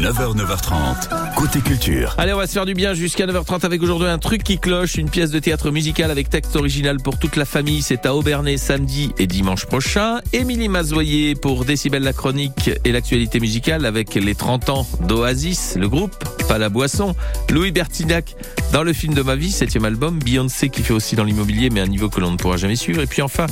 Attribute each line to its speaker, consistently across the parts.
Speaker 1: 9h, 9h30, côté culture.
Speaker 2: Allez, on va se faire du bien jusqu'à 9h30 avec aujourd'hui un truc qui cloche, une pièce de théâtre musical avec texte original pour toute la famille. C'est à Aubernay samedi et dimanche prochain. Émilie Mazoyer pour Décibel la chronique et l'actualité musicale avec les 30 ans d'Oasis, le groupe, pas la boisson. Louis Bertignac dans le film de ma vie, septième album. Beyoncé qui fait aussi dans l'immobilier mais un niveau que l'on ne pourra jamais suivre. Et puis enfin,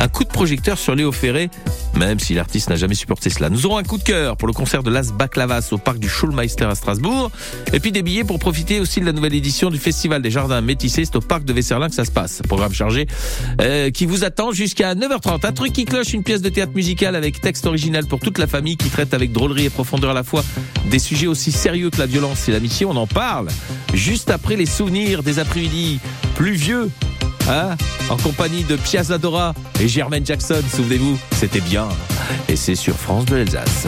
Speaker 2: un coup de projecteur sur Léo Ferré, même si l'artiste n'a jamais supporté cela. Nous aurons un coup de cœur pour le concert de Las Baklavas au parc du Schulmeister à Strasbourg. Et puis des billets pour profiter aussi de la nouvelle édition du Festival des Jardins Métissés. C'est au parc de Vesserlin que ça se passe. Programme chargé euh, qui vous attend jusqu'à 9h30. Un truc qui cloche, une pièce de théâtre musical avec texte original pour toute la famille qui traite avec drôlerie et profondeur à la fois des sujets aussi sérieux que la violence et l'amitié. On en parle juste après les souvenirs des après-midi pluvieux Hein en compagnie de Piazza Dora et Germaine Jackson, souvenez-vous, c'était bien. Et c'est sur France de l'Alsace.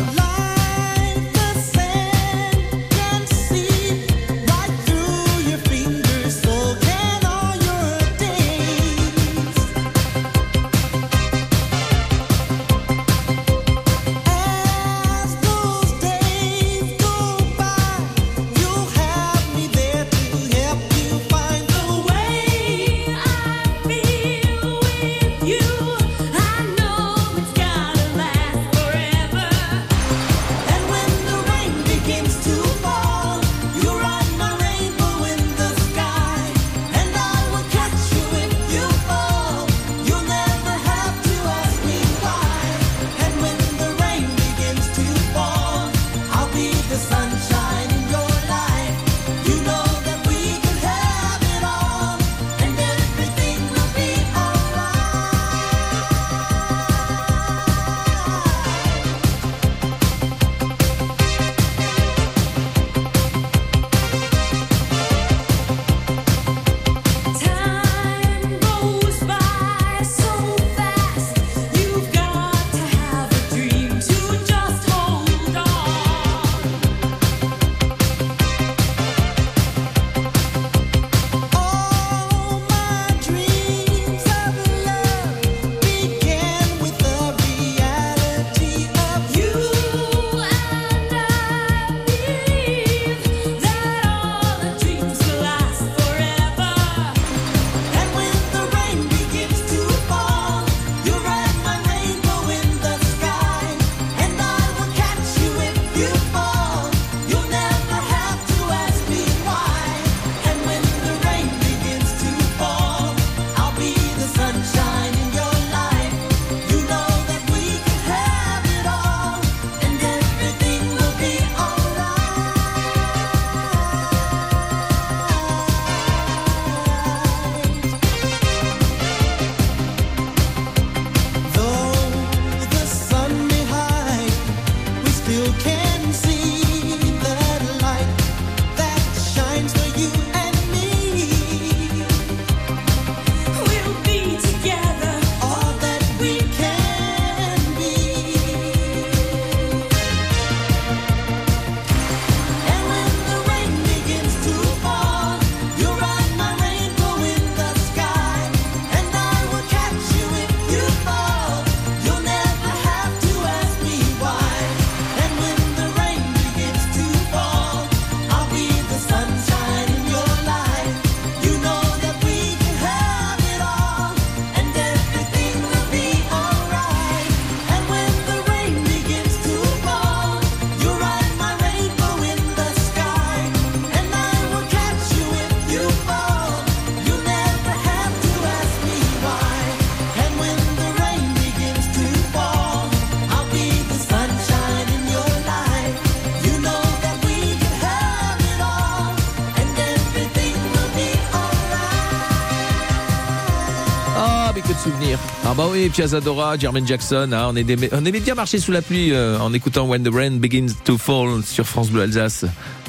Speaker 2: Ah bah oui, Piazza Dora, Jermaine Jackson, hein, on, est on aimait bien marcher sous la pluie euh, en écoutant When the Rain Begins to Fall sur France Bleu Alsace.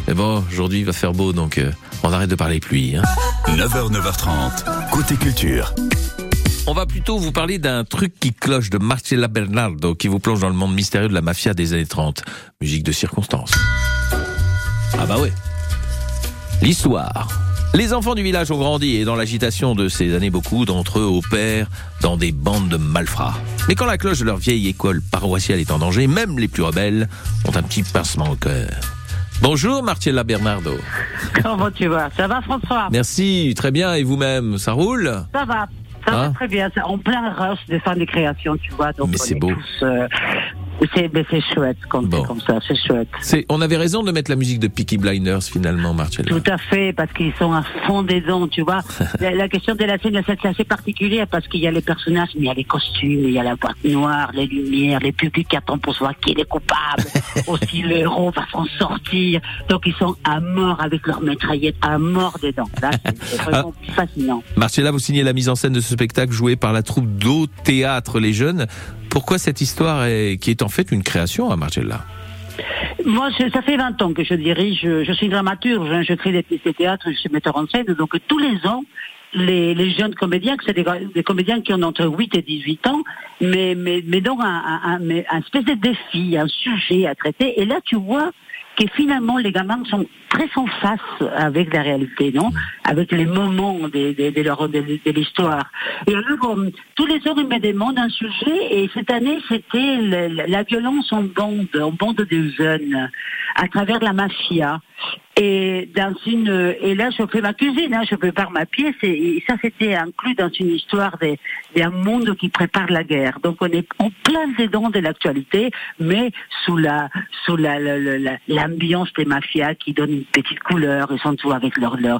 Speaker 2: Mais bon, aujourd'hui il va faire beau, donc euh, on arrête de parler pluie. Hein.
Speaker 1: 9h, 9h30, côté culture.
Speaker 2: On va plutôt vous parler d'un truc qui cloche de Marcella Bernardo, qui vous plonge dans le monde mystérieux de la mafia des années 30. Musique de circonstance. Ah bah ouais. L'histoire. Les enfants du village ont grandi et dans l'agitation de ces années, beaucoup d'entre eux opèrent dans des bandes de malfrats. Mais quand la cloche de leur vieille école paroissiale est en danger, même les plus rebelles ont un petit pincement au cœur.
Speaker 3: Bonjour Marcella Bernardo.
Speaker 4: Comment tu vas Ça va François?
Speaker 3: Merci, très bien. Et vous-même, ça roule?
Speaker 4: Ça va. Ça va
Speaker 3: Hein?
Speaker 4: très bien. C'est En plein rush de fin de création, tu vois. Donc
Speaker 3: Mais c'est
Speaker 4: est
Speaker 3: beau.
Speaker 4: tous, euh, c'est, chouette quand
Speaker 3: Bon.
Speaker 4: c'est comme ça. C'est chouette.
Speaker 3: On avait raison de mettre la musique de Peaky Blinders finalement, Marcella.
Speaker 4: Tout à fait, parce qu'ils sont à fond dedans, tu vois. la, la question de la scène, c'est assez particulière parce qu'il y a les personnages, mais il y a les costumes, il y a la boîte noire, les lumières, les publics qui attendent pour savoir qui est le coupable. Aussi, le héros va s'en sortir. Donc, ils sont à mort avec leur mitraillette, à mort dedans. C'est, vraiment fascinant.
Speaker 3: Marcella, vous signez la mise en scène de ce spectacle joué par la troupe d'Au Théâtre Les Jeunes. Pourquoi cette histoire qui est en fait une création à Marcella?
Speaker 4: Moi, ça fait 20 ans que je dirige, je, suis dramaturge, hein, je crée des pièces de théâtre, je suis metteur en scène, donc tous les ans, les, jeunes comédiens, que c'est des, des comédiens qui ont entre 8 et 18 ans, mais, donc un espèce de défi, un sujet à traiter, et là tu vois que finalement les gamins sont très en face avec la réalité, non? Avec les moments de, de, de, de, l'histoire. Et alors, euh, tous les ans, ils me demandent un sujet, et cette année, c'était la violence en bande, en bande de jeunes, à travers la mafia. Et dans une, et là, je fais ma cuisine, hein, je prépare ma pièce, et, et ça, c'était inclus dans une histoire des- d'un monde qui prépare la guerre. Donc, on est en plein dedans de l'actualité, mais sous la, sous la, la- la- la- l'ambiance des mafias qui donne une petite couleur. Ils sont tous avec leur, leur,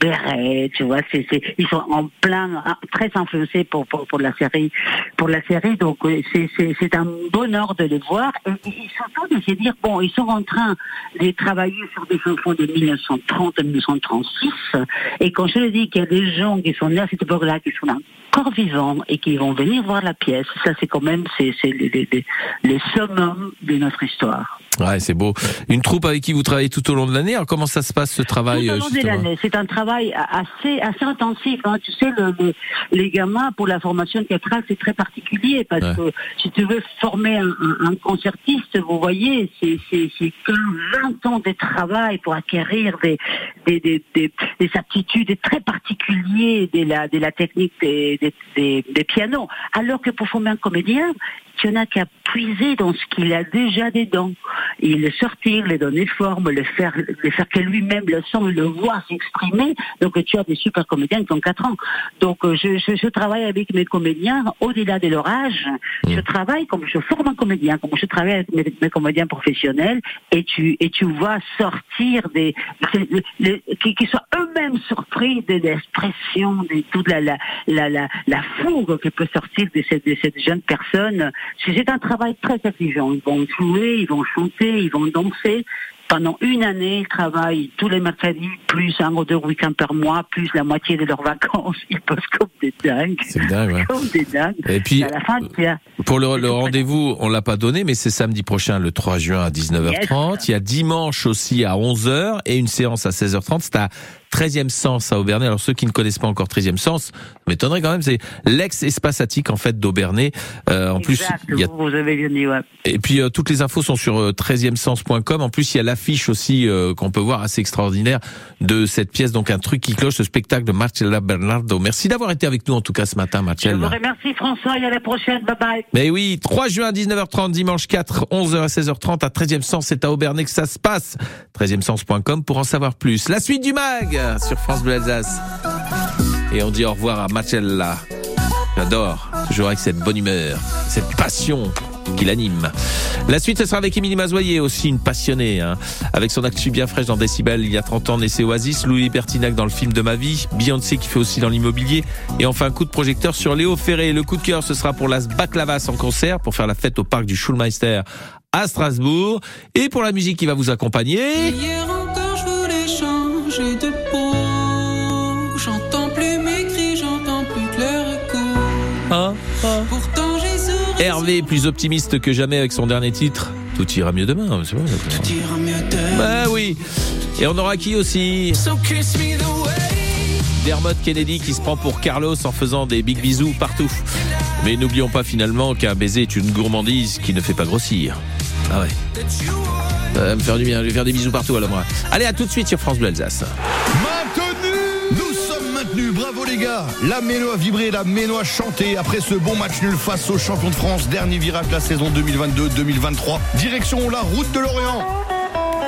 Speaker 4: béret, tu vois. C'est, c'est, ils sont en plein, très influencés pour, pour, pour la série, pour la série. Donc, euh, c'est, c'est, c'est un bonheur de les voir. Et, et surtout de se dire, bon, ils sont en train de travailler sur des chansons de 1930-1936. Et quand je dis qu'il y a des gens qui sont nés à cette époque-là, qui sont encore vivants et qui vont venir voir la pièce, ça c'est quand même, c'est, c'est les summums de notre histoire.
Speaker 3: Ouais, c'est beau. Une troupe avec qui vous travaillez tout au long de l'année. Alors, comment ça se passe ce travail
Speaker 4: Tout au long de l'année, c'est un travail assez assez intensif. hein. Tu sais, le, le- les gamins pour la formation théâtrale, c'est très particulier parce
Speaker 3: Ouais.
Speaker 4: que si tu veux former un, concertiste, vous voyez, c'est c'est c'est 15, 20 ans de travail pour acquérir des des, des, des, des aptitudes très particulières de la de la technique des des, des, des pianos. Alors que pour former un comédien, tu n'as qu'à puiser dans ce qu'il a déjà dedans et le sortir, le donner forme, le faire, le faire que lui-même le sent, le voit s'exprimer. Donc tu as des super comédiens qui ont 4 ans. Donc euh, je, je, je travaille avec mes comédiens au-delà de leur âge. Je travaille comme je forme un comédien, comme je travaille avec mes, mes comédiens professionnels et tu et tu vois sortir des le- le- qui, qui soient eux-mêmes surpris de l'expression de toute la la la la, la fougue qui peut sortir de cette de cette jeune personne. C'est c'est un travail très exigeant. Ils vont jouer, ils vont chanter, ils vont danser. Pendant une année, ils travaillent tous les mercredis, plus un ou deux week-ends par mois, plus la moitié de leurs vacances. Ils bossent comme des dingues.
Speaker 3: C'est dingue, ouais.
Speaker 4: Comme des dingues.
Speaker 3: Et puis,
Speaker 4: à la fin, as-
Speaker 3: Pour le, le rendez-vous, on l'a pas donné, mais c'est samedi prochain, le 3 juin à 19h30. Il y a dimanche aussi à 11h et une séance à 16h30. C'est à 13e Sens à Aubernay. Alors ceux qui ne connaissent pas encore 13e Sens, m'étonnerait quand même, c'est l'ex-espace attique en fait d'Aubernay. Euh, en plus,
Speaker 4: Exact,
Speaker 3: il y a
Speaker 4: vous, vous avez bien dit, ouais.
Speaker 3: et puis euh, toutes les infos sont sur euh, 13e-sens.com. En plus, il y a l'affiche aussi euh, qu'on peut voir assez extraordinaire de cette pièce, donc un truc qui cloche, ce spectacle de Marcella Bernardo. Merci d'avoir été avec nous en tout cas ce matin,
Speaker 4: Je vous
Speaker 3: Marcella.
Speaker 4: remercie François et à la prochaine. Bye bye.
Speaker 3: Mais oui, 3 juin 19h30, dimanche 4, 11h à 16h30 à 13e Sens, c'est à Aubernay que ça se passe. 13e-sens.com pour en savoir plus. La suite du mag sur France Bleu Alsace. Et on dit au revoir à Marcella. J'adore, toujours avec cette bonne humeur, cette passion qui l'anime. La suite, ce sera avec Émilie Mazoyer, aussi une passionnée, hein. avec son actu bien fraîche dans Décibel, il y a 30 ans, naissait Oasis, Louis Bertinac dans le film de ma vie, Beyoncé qui fait aussi dans l'immobilier, et enfin un coup de projecteur sur Léo Ferré. Le coup de cœur, ce sera pour Las Baklavas en concert, pour faire la fête au parc du Schulmeister à Strasbourg, et pour la musique qui va vous accompagner.
Speaker 5: Hier encore, je voulais changer de
Speaker 3: Hervé, plus optimiste que jamais avec son dernier titre. Tout ira mieux demain, c'est vrai.
Speaker 5: Tout ira mieux demain.
Speaker 3: Bah oui. Et on aura qui aussi
Speaker 5: So kiss me the way.
Speaker 3: Dermot Kennedy qui se prend pour Carlos en faisant des big bisous partout. Mais n'oublions pas finalement qu'un baiser est une gourmandise qui ne fait pas grossir. Ah ouais. Ça va me faire du bien, je vais faire des bisous partout à moi. Allez, à tout de suite sur France Bleu Alsace.
Speaker 6: Maintenu bravo les gars La Méno a vibré, la Méno a chanté après ce bon match nul face aux champions de France, dernier virage de la saison 2022-2023. Direction la route de l'Orient.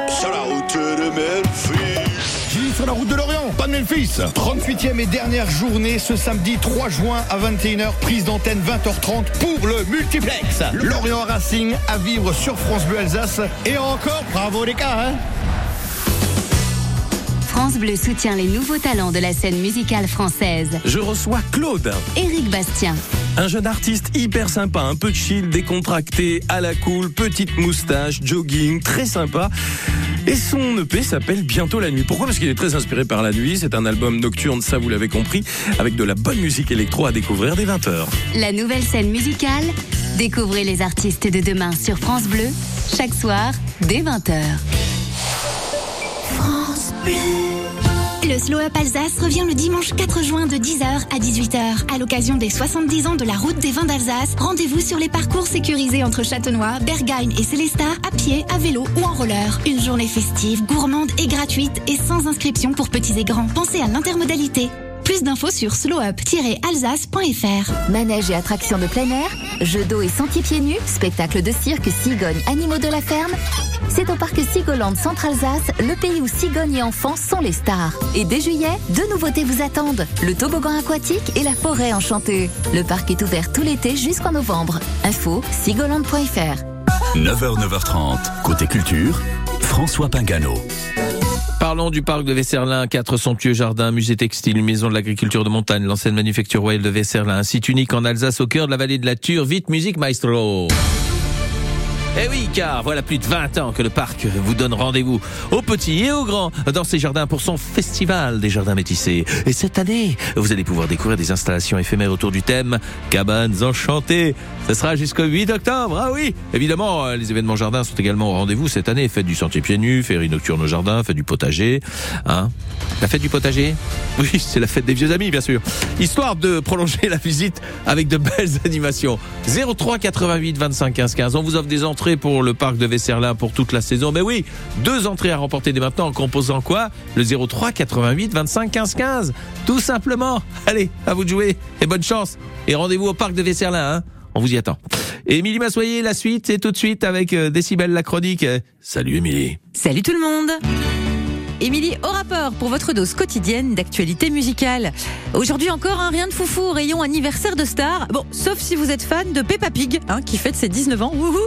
Speaker 7: Sur la de Memphis.
Speaker 6: Sur la route de Lorient, pas de Memphis. 38e et dernière journée ce samedi 3 juin à 21h, prise d'antenne 20h30 pour le multiplex. Lorient Racing à vivre sur France Bleu Alsace. Et encore, bravo les gars, hein
Speaker 8: France Bleu soutient les nouveaux talents de la scène musicale française.
Speaker 9: Je reçois Claude,
Speaker 8: Éric Bastien,
Speaker 9: un jeune artiste hyper sympa, un peu chill, décontracté, à la cool, petite moustache, jogging, très sympa. Et son EP s'appelle Bientôt la nuit. Pourquoi? Parce qu'il est très inspiré par la nuit. C'est un album nocturne, ça vous l'avez compris, avec de la bonne musique électro à découvrir dès 20h.
Speaker 8: la nouvelle scène musicale. Découvrez les artistes de demain sur France Bleu, chaque soir, dès 20h.
Speaker 10: Le Slow Up Alsace revient le dimanche 4 juin de 10h à 18h. À l'occasion des 70 ans de la route des vins d'Alsace, rendez-vous sur les parcours sécurisés entre Châtenois, Bergheim et Célestat, à pied, à vélo ou en roller. Une journée festive, gourmande et gratuite et sans inscription pour petits et grands. Pensez à l'intermodalité. Plus d'infos sur slowup-alsace.fr.
Speaker 11: Manège et attractions de plein air, jeux d'eau et sentiers pieds nus, spectacle de cirque, cigogne, animaux de la ferme. C'est au parc Sigoland Centre-Alsace, le pays où cigognes et enfants sont les stars. Et dès juillet, deux nouveautés vous attendent. Le toboggan aquatique et la forêt enchantée. Le parc est ouvert tout l'été jusqu'en novembre. Info sigoland.fr.
Speaker 1: 9h, 9h30, côté culture, François Pingano.
Speaker 3: Parlons du parc de Vesserlin, quatre somptueux jardins, musée textile, maison de l'agriculture de montagne, l'ancienne manufacture royale de Vesserlin, un site unique en Alsace au cœur de la vallée de la Ture. Vite, musique maestro eh oui, car voilà plus de 20 ans que le parc vous donne rendez-vous aux petits et aux grands dans ces jardins pour son festival des jardins métissés. Et cette année, vous allez pouvoir découvrir des installations éphémères autour du thème Cabanes enchantées. Ce sera jusqu'au 8 octobre. Ah oui, évidemment, les événements jardins sont également au rendez-vous cette année. Fête du sentier pieds nus, féerie nocturne au jardin, fête du potager. Hein la fête du potager? Oui, c'est la fête des vieux amis, bien sûr. Histoire de prolonger la visite avec de belles animations. 03 88 25 15 15. On vous offre des entrées pour le parc de Vesserlin pour toute la saison. Mais oui, deux entrées à remporter dès maintenant en composant quoi? Le 03 88 25 15 15. Tout simplement. Allez, à vous de jouer et bonne chance. Et rendez-vous au parc de Vesserlin. Hein on vous y attend. Émilie Massoyer, la suite, c'est tout de suite avec euh, Décibel la chronique. Salut Émilie.
Speaker 12: Salut tout le monde Émilie, au rapport pour votre dose quotidienne d'actualité musicale. Aujourd'hui encore, un rien de foufou rayon anniversaire de star. Bon, sauf si vous êtes fan de Peppa Pig, hein, qui fête ses 19 ans. Wouhou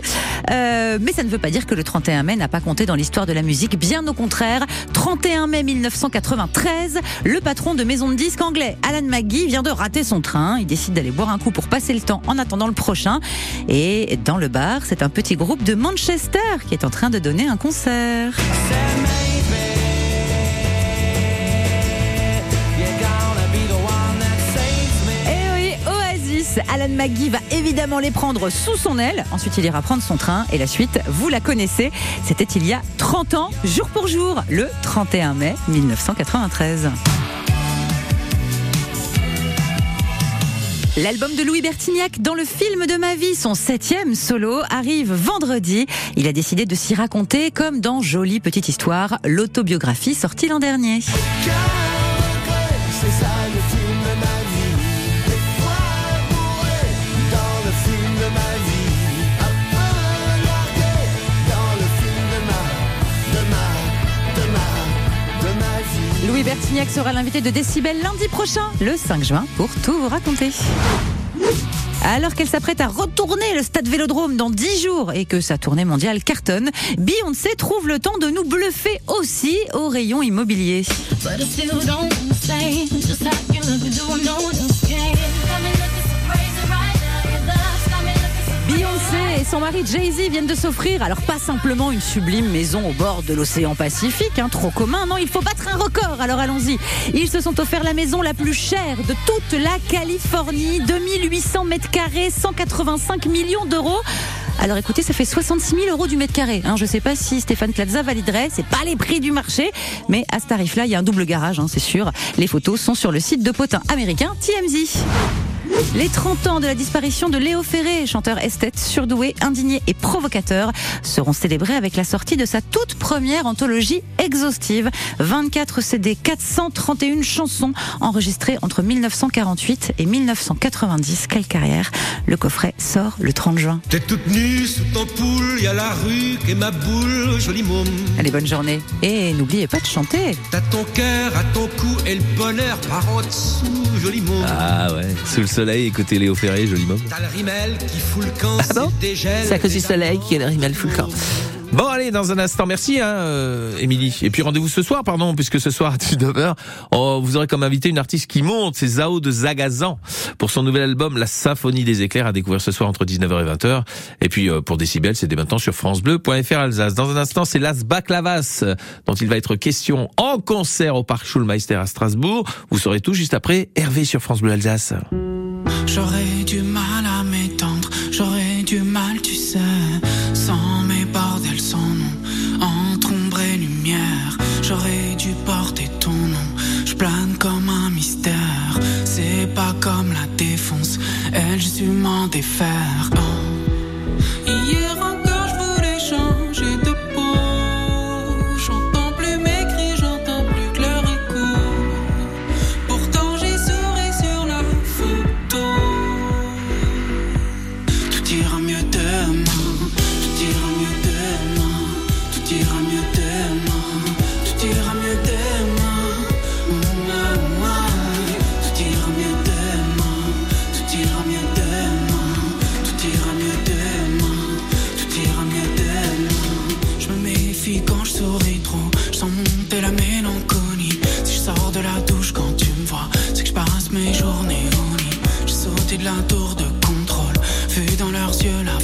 Speaker 12: euh, mais ça ne veut pas dire que le 31 mai n'a pas compté dans l'histoire de la musique. Bien au contraire, 31 mai 1993, le patron de maison de disques anglais, Alan McGee, vient de rater son train. Il décide d'aller boire un coup pour passer le temps en attendant le prochain. Et dans le bar, c'est un petit groupe de Manchester qui est en train de donner un concert. Alan McGee va évidemment les prendre sous son aile. Ensuite, il ira prendre son train. Et la suite, vous la connaissez. C'était il y a 30 ans, jour pour jour, le 31 mai 1993. L'album de Louis Bertignac dans le film de ma vie, son septième solo, arrive vendredi. Il a décidé de s'y raconter comme dans Jolie Petite Histoire, l'autobiographie sortie l'an dernier. Bertignac sera l'invité de Décibel lundi prochain, le 5 juin, pour tout vous raconter. Alors qu'elle s'apprête à retourner le stade Vélodrome dans 10 jours et que sa tournée mondiale cartonne, Beyoncé trouve le temps de nous bluffer aussi au rayon immobilier. Et son mari Jay-Z viennent de s'offrir, alors pas simplement une sublime maison au bord de l'océan Pacifique, hein, trop commun, non, il faut battre un record, alors allons-y. Ils se sont offert la maison la plus chère de toute la Californie, 2800 mètres carrés, 185 millions d'euros. Alors écoutez, ça fait 66 000 euros du mètre carré. Hein. Je sais pas si Stéphane Plaza validerait, c'est pas les prix du marché, mais à ce tarif-là, il y a un double garage, hein, c'est sûr. Les photos sont sur le site de potin américain TMZ. Les 30 ans de la disparition de Léo Ferré, chanteur esthète, surdoué, indigné et provocateur, seront célébrés avec la sortie de sa toute première anthologie exhaustive. 24 CD, 431 chansons enregistrées entre 1948 et 1990. Quelle carrière Le coffret sort le 30 juin.
Speaker 7: T'es toute nue sous ton poule, y a la rue et ma boule, joli môme.
Speaker 12: Allez, bonne journée. Et n'oubliez pas de chanter.
Speaker 7: T'as ton cœur à ton cou et le bonheur par en dessous, joli môme.
Speaker 3: Ah ouais, sous le soleil, écoutez Léo Ferré, joli môme.
Speaker 7: T'as le rimel qui fout le camp,
Speaker 3: Ah bon
Speaker 7: c'est
Speaker 3: à cause du soleil qu'il y a le rimel camp. Bon, allez, dans un instant, merci, hein, euh, Émilie. Et puis rendez-vous ce soir, pardon, puisque ce soir à 19h, oh, vous aurez comme invité une artiste qui monte, c'est Zao de Zagazan, pour son nouvel album La Symphonie des éclairs, à découvrir ce soir entre 19h et 20h. Et puis euh, pour Décibel, c'est dès maintenant sur francebleu.fr Alsace. Dans un instant, c'est Las Baklavas, dont il va être question en concert au Parc Schulmeister à Strasbourg. Vous saurez tout juste après Hervé sur France Bleu Alsace.
Speaker 5: J'aurais du leurs yeux la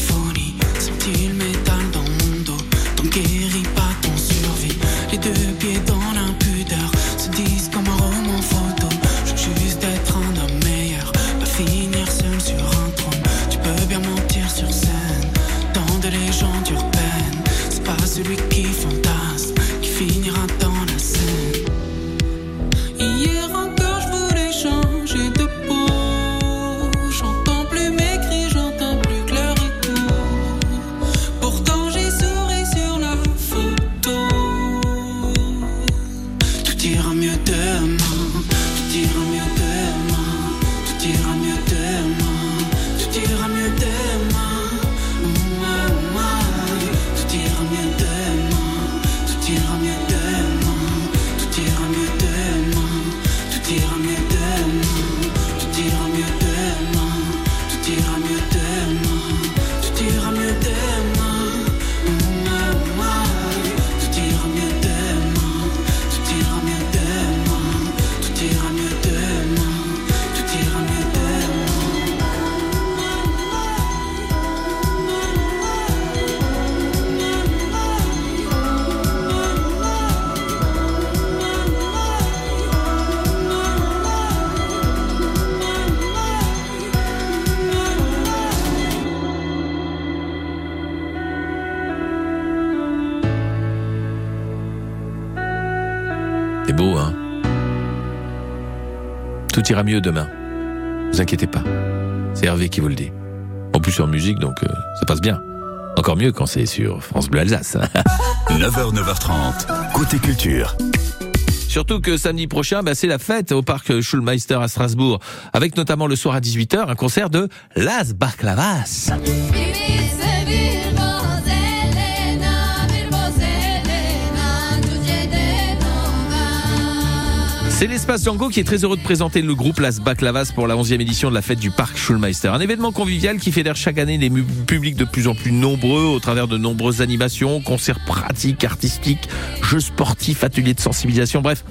Speaker 5: Ira mieux demain, tout ira mieux demain, ira mieux demain.
Speaker 3: Vous inquiétez pas. C'est Hervé qui vous le dit. En plus, en musique, donc euh, ça passe bien. Encore mieux quand c'est sur France Bleu Alsace.
Speaker 1: 9h, 9h30, côté culture.
Speaker 3: Surtout que samedi prochain, bah, c'est la fête au parc Schulmeister à Strasbourg, avec notamment le soir à 18h un concert de Las Baklavas. C'est l'espace Django qui est très heureux de présenter le groupe Las Baklavas pour la 11e édition de la fête du parc Schulmeister. Un événement convivial qui fédère chaque année des publics de plus en plus nombreux au travers de nombreuses animations, concerts pratiques, artistiques, jeux sportifs, ateliers de sensibilisation. Bref,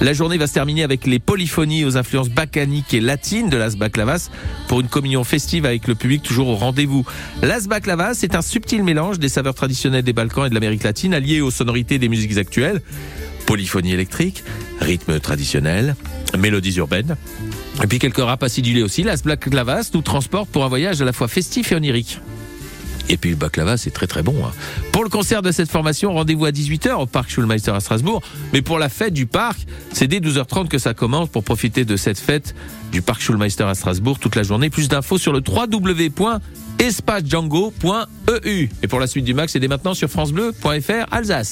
Speaker 3: la journée va se terminer avec les polyphonies aux influences bacaniques et latines de Las Baklavas pour une communion festive avec le public toujours au rendez-vous. Las Baklavas est un subtil mélange des saveurs traditionnelles des Balkans et de l'Amérique latine alliées aux sonorités des musiques actuelles polyphonie électrique, rythme traditionnel, mélodies urbaines. Et puis quelques rap acidulés aussi. Las Black Clavas nous transporte pour un voyage à la fois festif et onirique. Et puis le baklava, c'est très très bon. hein. Pour le concert de cette formation, rendez-vous à 18h au parc Schulmeister à Strasbourg. Mais pour la fête du parc, c'est dès 12h30 que ça commence pour profiter de cette fête du parc Schulmeister à Strasbourg toute la journée. Plus d'infos sur le www.espacedjango.eu. Et pour la suite du max, c'est dès maintenant sur francebleu.fr Alsace.